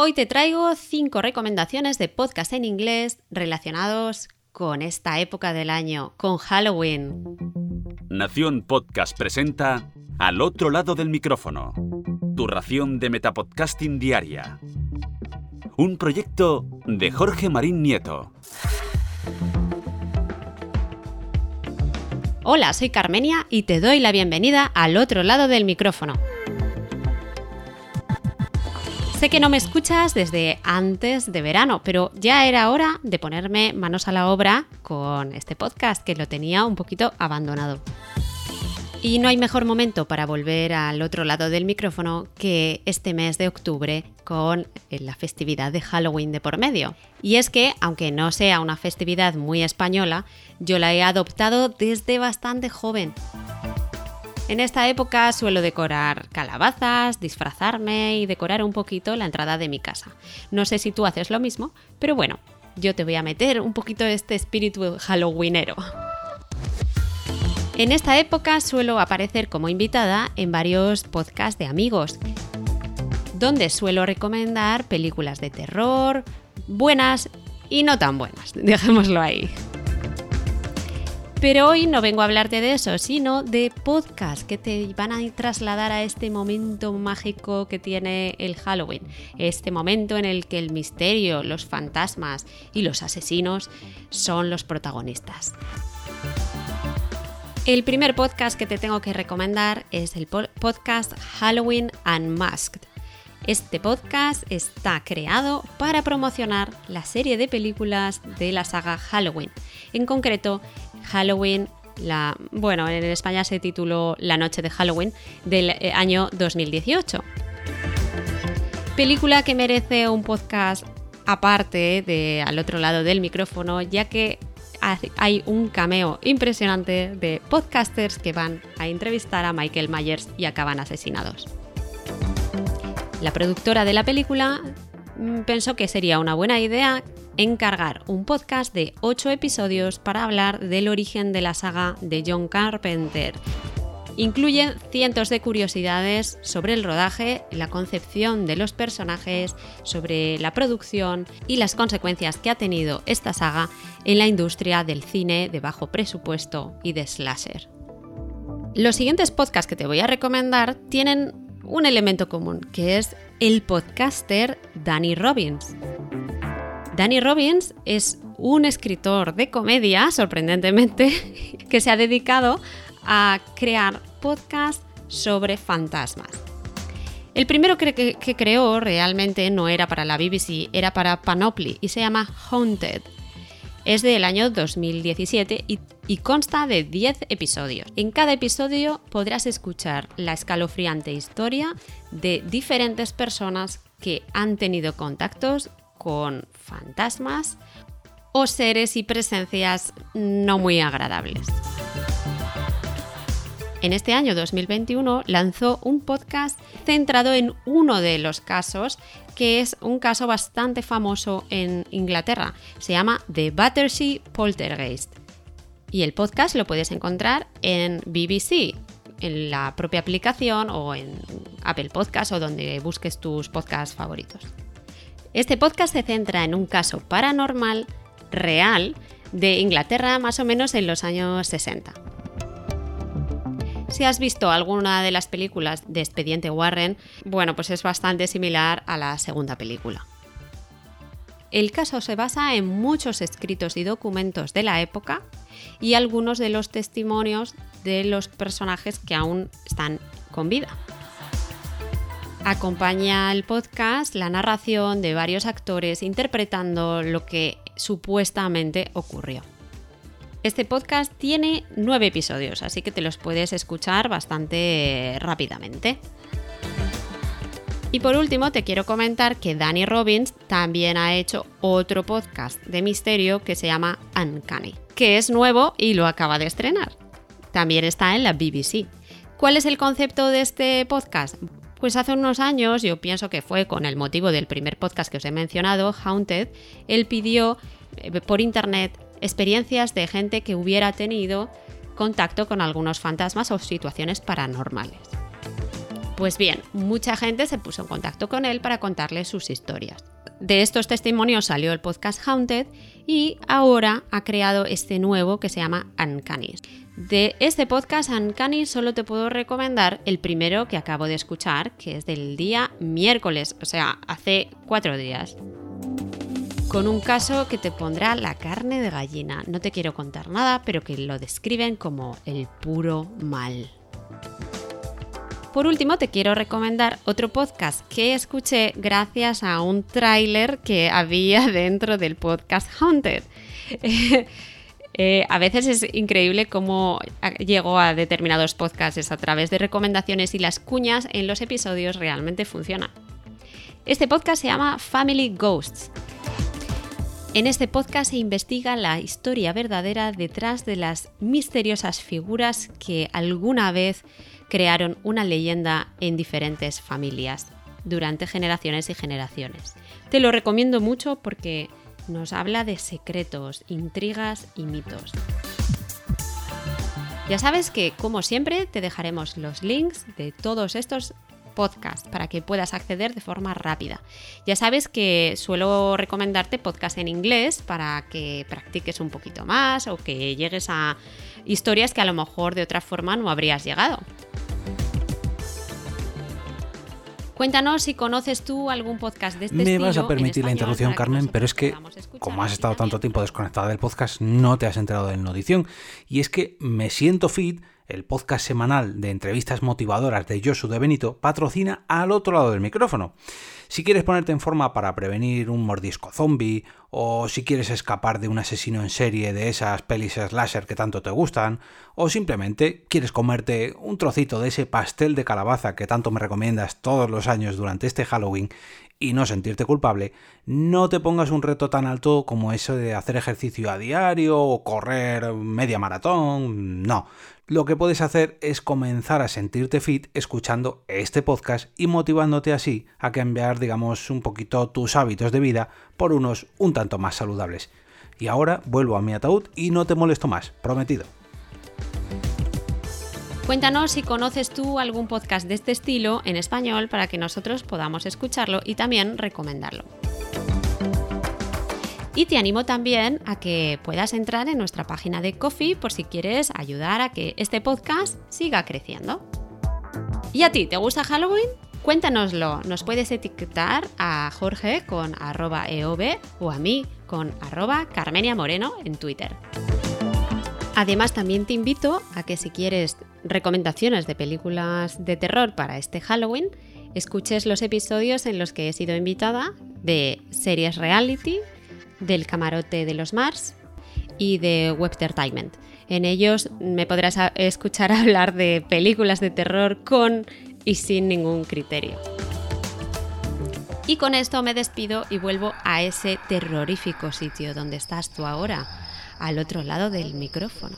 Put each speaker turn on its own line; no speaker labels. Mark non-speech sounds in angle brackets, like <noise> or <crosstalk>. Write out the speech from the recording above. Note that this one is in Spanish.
Hoy te traigo 5 recomendaciones de podcast en inglés relacionados con esta época del año, con Halloween.
Nación Podcast presenta Al otro lado del micrófono, tu ración de Metapodcasting diaria. Un proyecto de Jorge Marín Nieto.
Hola, soy Carmenia y te doy la bienvenida al otro lado del micrófono. Sé que no me escuchas desde antes de verano, pero ya era hora de ponerme manos a la obra con este podcast que lo tenía un poquito abandonado. Y no hay mejor momento para volver al otro lado del micrófono que este mes de octubre con la festividad de Halloween de por medio. Y es que, aunque no sea una festividad muy española, yo la he adoptado desde bastante joven. En esta época suelo decorar calabazas, disfrazarme y decorar un poquito la entrada de mi casa. No sé si tú haces lo mismo, pero bueno, yo te voy a meter un poquito de este espíritu halloweenero. En esta época suelo aparecer como invitada en varios podcasts de amigos, donde suelo recomendar películas de terror, buenas y no tan buenas, <laughs> dejémoslo ahí. Pero hoy no vengo a hablarte de eso, sino de podcasts que te van a trasladar a este momento mágico que tiene el Halloween. Este momento en el que el misterio, los fantasmas y los asesinos son los protagonistas. El primer podcast que te tengo que recomendar es el podcast Halloween Unmasked. Este podcast está creado para promocionar la serie de películas de la saga Halloween, en concreto Halloween, la, bueno, en España se tituló La noche de Halloween del eh, año 2018. Película que merece un podcast aparte de al otro lado del micrófono, ya que hay un cameo impresionante de podcasters que van a entrevistar a Michael Myers y acaban asesinados. La productora de la película mm, pensó que sería una buena idea encargar un podcast de 8 episodios para hablar del origen de la saga de John Carpenter. Incluye cientos de curiosidades sobre el rodaje, la concepción de los personajes, sobre la producción y las consecuencias que ha tenido esta saga en la industria del cine de bajo presupuesto y de slasher. Los siguientes podcasts que te voy a recomendar tienen un elemento común, que es el podcaster Danny Robbins. Danny Robbins es un escritor de comedia, sorprendentemente, <laughs> que se ha dedicado a crear podcasts sobre fantasmas. El primero que, creó realmente no era para la BBC, era para Panoply y se llama Haunted. Es del año 2017 y, y consta de 10 episodios. En cada episodio podrás escuchar la escalofriante historia de diferentes personas que han tenido contactos con fantasmas o seres y presencias no muy agradables. En este año 2021 lanzó un podcast centrado en uno de los casos, que es un caso bastante famoso en Inglaterra. Se llama The Battersea Poltergeist. Y el podcast lo puedes encontrar en BBC, en la propia aplicación o en Apple Podcast o donde busques tus podcasts favoritos. Este podcast se centra en un caso paranormal real de Inglaterra más o menos en los años 60. Si has visto alguna de las películas de Expediente Warren, bueno, pues es bastante similar a la segunda película. El caso se basa en muchos escritos y documentos de la época y algunos de los testimonios de los personajes que aún están con vida. Acompaña el podcast la narración de varios actores interpretando lo que supuestamente ocurrió. Este podcast tiene nueve episodios, así que te los puedes escuchar bastante rápidamente. Y por último, te quiero comentar que Danny Robbins también ha hecho otro podcast de misterio que se llama Uncanny, que es nuevo y lo acaba de estrenar. También está en la BBC. ¿Cuál es el concepto de este podcast? Pues hace unos años, yo pienso que fue con el motivo del primer podcast que os he mencionado, Haunted, él pidió eh, por internet experiencias de gente que hubiera tenido contacto con algunos fantasmas o situaciones paranormales. Pues bien, mucha gente se puso en contacto con él para contarle sus historias. De estos testimonios salió el podcast Haunted y ahora ha creado este nuevo que se llama Uncanny. De este podcast Uncanny solo te puedo recomendar el primero que acabo de escuchar, que es del día miércoles, o sea, hace cuatro días. Con un caso que te pondrá la carne de gallina. No te quiero contar nada, pero que lo describen como el puro mal. Por último, te quiero recomendar otro podcast que escuché gracias a un tráiler que había <laughs> dentro del podcast Haunted. <laughs> Eh, a veces es increíble cómo llego a determinados podcasts a través de recomendaciones y las cuñas en los episodios realmente funcionan. Este podcast se llama Family Ghosts. En este podcast se investiga la historia verdadera detrás de las misteriosas figuras que alguna vez crearon una leyenda en diferentes familias durante generaciones y generaciones. Te lo recomiendo mucho porque nos habla de secretos, intrigas y mitos. Ya sabes que, como siempre, te dejaremos los links de todos estos podcasts para que puedas acceder de forma rápida. Ya sabes que suelo recomendarte podcasts en inglés para que practiques un poquito más o que llegues a historias que a lo mejor de otra forma no habrías llegado. Cuéntanos si conoces tú algún podcast de este
Me vas a permitir la interrupción, Carmen, pero es que, como has estado tanto tiempo desconectada del podcast, no te has enterado de la audición. Y es que Me Siento Fit, el podcast semanal de entrevistas motivadoras de Josu de Benito, patrocina al otro lado del micrófono. Si quieres ponerte en forma para prevenir un mordisco zombie, o si quieres escapar de un asesino en serie de esas pelis slasher que tanto te gustan, o simplemente quieres comerte un trocito de ese pastel de calabaza que tanto me recomiendas todos los años durante este Halloween y no sentirte culpable, no te pongas un reto tan alto como eso de hacer ejercicio a diario o correr media maratón, no. Lo que puedes hacer es comenzar a sentirte fit escuchando este podcast y motivándote así a cambiar, digamos, un poquito tus hábitos de vida por unos un tanto más saludables. Y ahora vuelvo a mi ataúd y no te molesto más, prometido.
Cuéntanos si conoces tú algún podcast de este estilo en español para que nosotros podamos escucharlo y también recomendarlo. Y te animo también a que puedas entrar en nuestra página de Coffee por si quieres ayudar a que este podcast siga creciendo. ¿Y a ti, te gusta Halloween? Cuéntanoslo, nos puedes etiquetar a Jorge con arroba eov o a mí con arroba Carmenia Moreno en Twitter. Además, también te invito a que si quieres recomendaciones de películas de terror para este Halloween, escuches los episodios en los que he sido invitada de series reality del camarote de los Mars y de Webtertainment. En ellos me podrás escuchar <laughs> hablar de películas de terror con y sin ningún criterio. Y con esto me despido y vuelvo a ese terrorífico sitio donde estás tú ahora, al otro lado del micrófono.